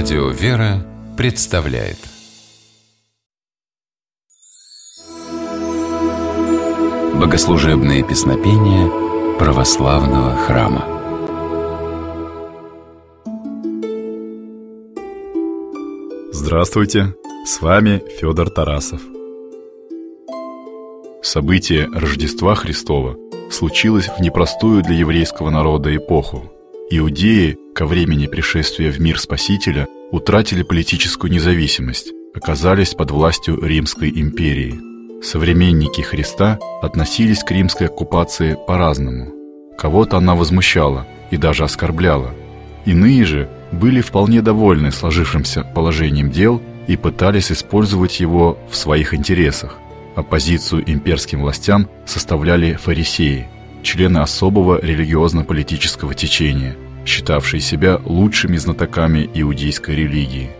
Радио «Вера» представляет. Богослужебные песнопения православного храма. Здравствуйте, с вами Федор Тарасов. Событие Рождества Христова случилось в непростую для еврейского народа эпоху – Иудеи ко времени пришествия в мир Спасителя утратили политическую независимость, оказались под властью Римской империи. Современники Христа относились к римской оккупации по-разному. Кого-то она возмущала и даже оскорбляла. Иные же были вполне довольны сложившимся положением дел и пытались использовать его в своих интересах. Оппозицию имперским властям составляли фарисеи – члены особого религиозно-политического течения, считавшие себя лучшими знатоками иудейской религии.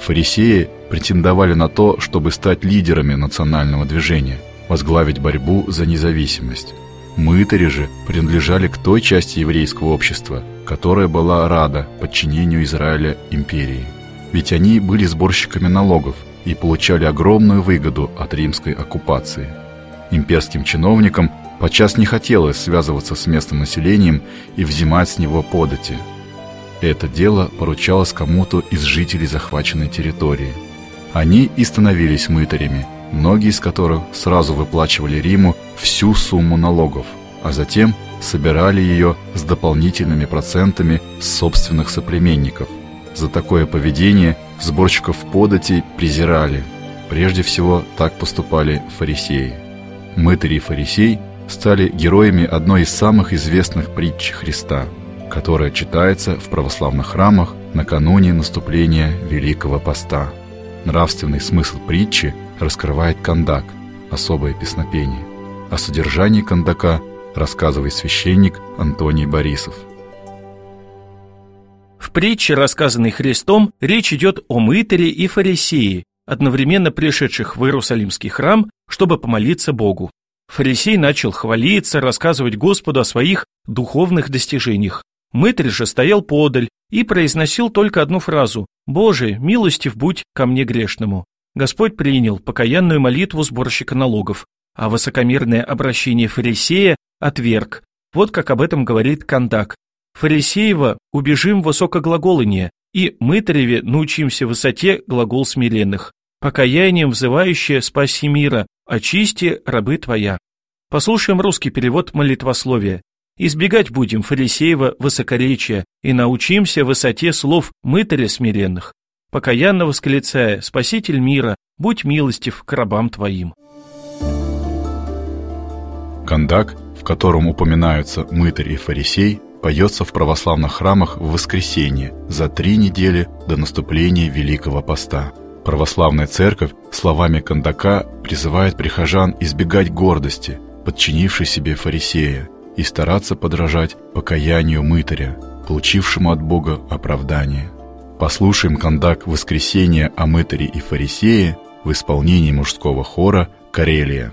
Фарисеи претендовали на то, чтобы стать лидерами национального движения, возглавить борьбу за независимость. Мытари же принадлежали к той части еврейского общества, которая была рада подчинению Израиля империи. Ведь они были сборщиками налогов и получали огромную выгоду от римской оккупации. Имперским чиновникам Подчас не хотелось связываться с местным населением и взимать с него подати. Это дело поручалось кому-то из жителей захваченной территории. Они и становились мытарями, многие из которых сразу выплачивали Риму всю сумму налогов, а затем собирали ее с дополнительными процентами собственных соплеменников. За такое поведение сборщиков подати презирали. Прежде всего так поступали фарисеи. Мытари и фарисей – стали героями одной из самых известных притч Христа, которая читается в православных храмах накануне наступления Великого Поста. Нравственный смысл притчи раскрывает кандак, особое песнопение. О содержании кандака рассказывает священник Антоний Борисов. В притче, рассказанной Христом, речь идет о мытаре и фарисее, одновременно пришедших в Иерусалимский храм, чтобы помолиться Богу. Фарисей начал хвалиться, рассказывать Господу о своих духовных достижениях. Мытарь же стоял подаль и произносил только одну фразу «Боже, милостив будь ко мне грешному». Господь принял покаянную молитву сборщика налогов, а высокомерное обращение фарисея отверг. Вот как об этом говорит Кандак. Фарисеева убежим высокоглаголание, и мытареве научимся высоте глагол смиренных. Покаянием взывающее спаси мира, очисти рабы твоя. Послушаем русский перевод молитвословия. Избегать будем фарисеева высокоречия и научимся высоте слов мытаря смиренных. Покаянно восклицая, Спаситель мира, будь милостив к рабам твоим. Кандак, в котором упоминаются мытарь и фарисей, поется в православных храмах в воскресенье за три недели до наступления Великого Поста. Православная церковь словами Кандака призывает прихожан избегать гордости, подчинившей себе фарисея, и стараться подражать покаянию мытаря, получившему от Бога оправдание. Послушаем Кандак «Воскресение о мытаре и фарисее» в исполнении мужского хора «Карелия».